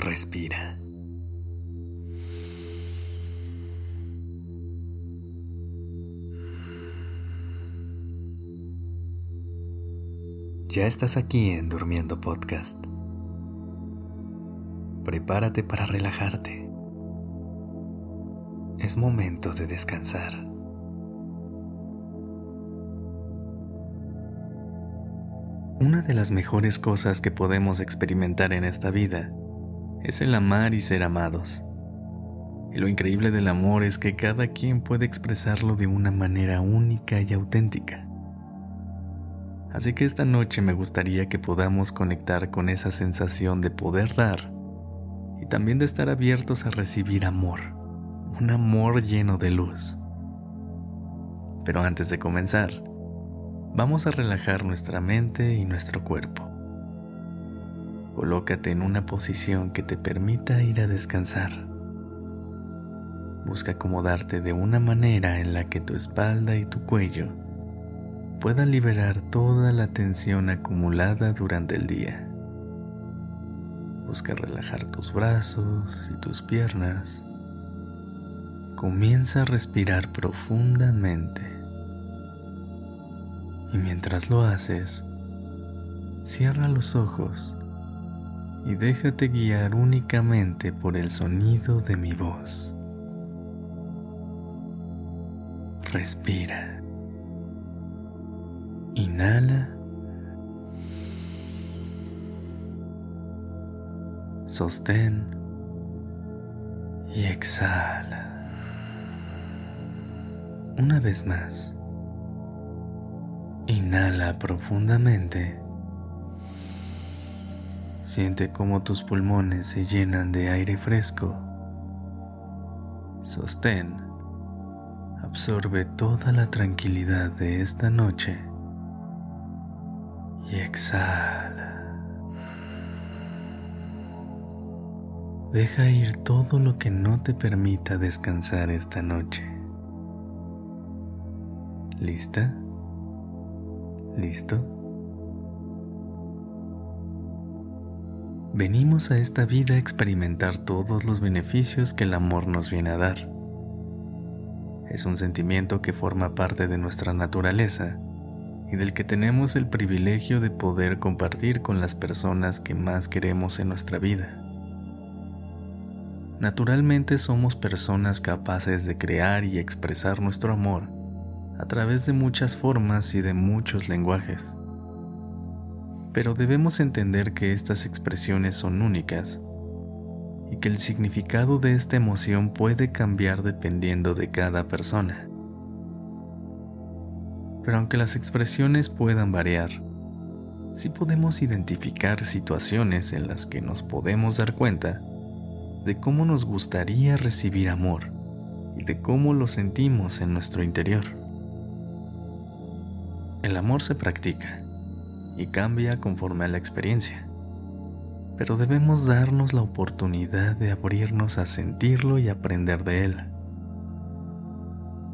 Respira. Ya estás aquí en Durmiendo Podcast. Prepárate para relajarte. Es momento de descansar. Una de las mejores cosas que podemos experimentar en esta vida es el amar y ser amados. Y lo increíble del amor es que cada quien puede expresarlo de una manera única y auténtica. Así que esta noche me gustaría que podamos conectar con esa sensación de poder dar y también de estar abiertos a recibir amor, un amor lleno de luz. Pero antes de comenzar, vamos a relajar nuestra mente y nuestro cuerpo. Colócate en una posición que te permita ir a descansar. Busca acomodarte de una manera en la que tu espalda y tu cuello puedan liberar toda la tensión acumulada durante el día. Busca relajar tus brazos y tus piernas. Comienza a respirar profundamente. Y mientras lo haces, cierra los ojos y déjate guiar únicamente por el sonido de mi voz. Respira. Inhala. Sostén. Y exhala. Una vez más. Inhala profundamente Siente cómo tus pulmones se llenan de aire fresco. Sostén. Absorbe toda la tranquilidad de esta noche. Y exhala. Deja ir todo lo que no te permita descansar esta noche. ¿Lista? ¿Listo? Venimos a esta vida a experimentar todos los beneficios que el amor nos viene a dar. Es un sentimiento que forma parte de nuestra naturaleza y del que tenemos el privilegio de poder compartir con las personas que más queremos en nuestra vida. Naturalmente somos personas capaces de crear y expresar nuestro amor a través de muchas formas y de muchos lenguajes pero debemos entender que estas expresiones son únicas y que el significado de esta emoción puede cambiar dependiendo de cada persona. Pero aunque las expresiones puedan variar, sí podemos identificar situaciones en las que nos podemos dar cuenta de cómo nos gustaría recibir amor y de cómo lo sentimos en nuestro interior. El amor se practica y cambia conforme a la experiencia. Pero debemos darnos la oportunidad de abrirnos a sentirlo y aprender de él.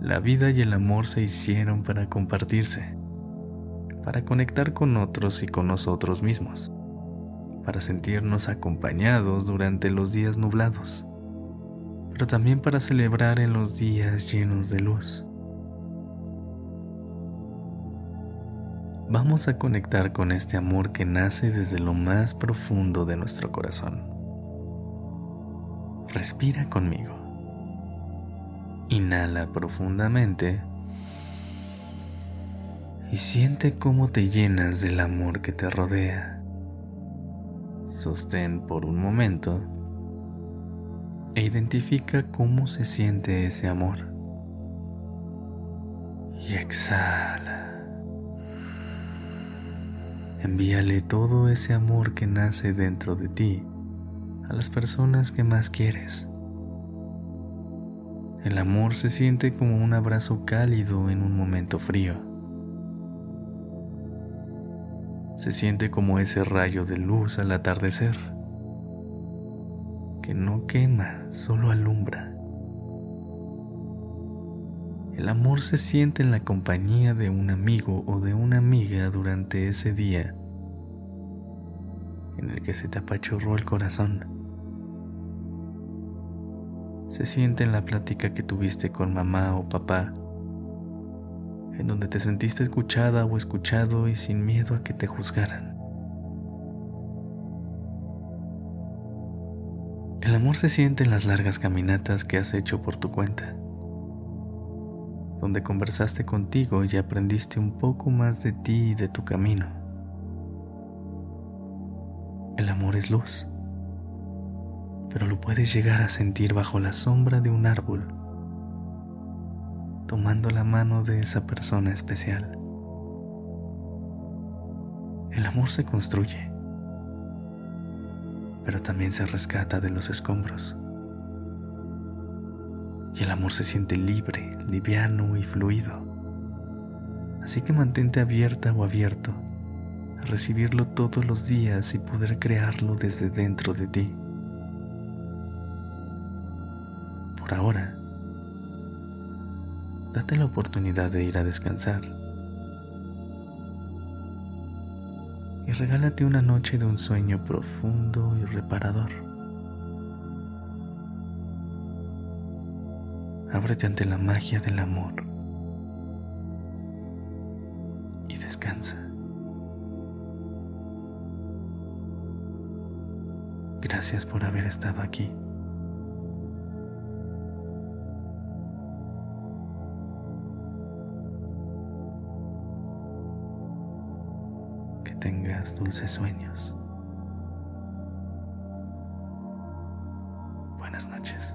La vida y el amor se hicieron para compartirse, para conectar con otros y con nosotros mismos, para sentirnos acompañados durante los días nublados, pero también para celebrar en los días llenos de luz. Vamos a conectar con este amor que nace desde lo más profundo de nuestro corazón. Respira conmigo. Inhala profundamente y siente cómo te llenas del amor que te rodea. Sostén por un momento e identifica cómo se siente ese amor. Y exhala. Envíale todo ese amor que nace dentro de ti a las personas que más quieres. El amor se siente como un abrazo cálido en un momento frío. Se siente como ese rayo de luz al atardecer, que no quema, solo alumbra. El amor se siente en la compañía de un amigo o de una amiga durante ese día en el que se te apachurró el corazón se siente en la plática que tuviste con mamá o papá, en donde te sentiste escuchada o escuchado y sin miedo a que te juzgaran. El amor se siente en las largas caminatas que has hecho por tu cuenta, donde conversaste contigo y aprendiste un poco más de ti y de tu camino. El amor es luz, pero lo puedes llegar a sentir bajo la sombra de un árbol, tomando la mano de esa persona especial. El amor se construye pero también se rescata de los escombros. El amor se siente libre, liviano y fluido. Así que mantente abierta o abierto a recibirlo todos los días y poder crearlo desde dentro de ti. Por ahora, date la oportunidad de ir a descansar y regálate una noche de un sueño profundo y reparador. Ábrete ante la magia del amor y descansa. Gracias por haber estado aquí. tengas dulces sueños. Buenas noches.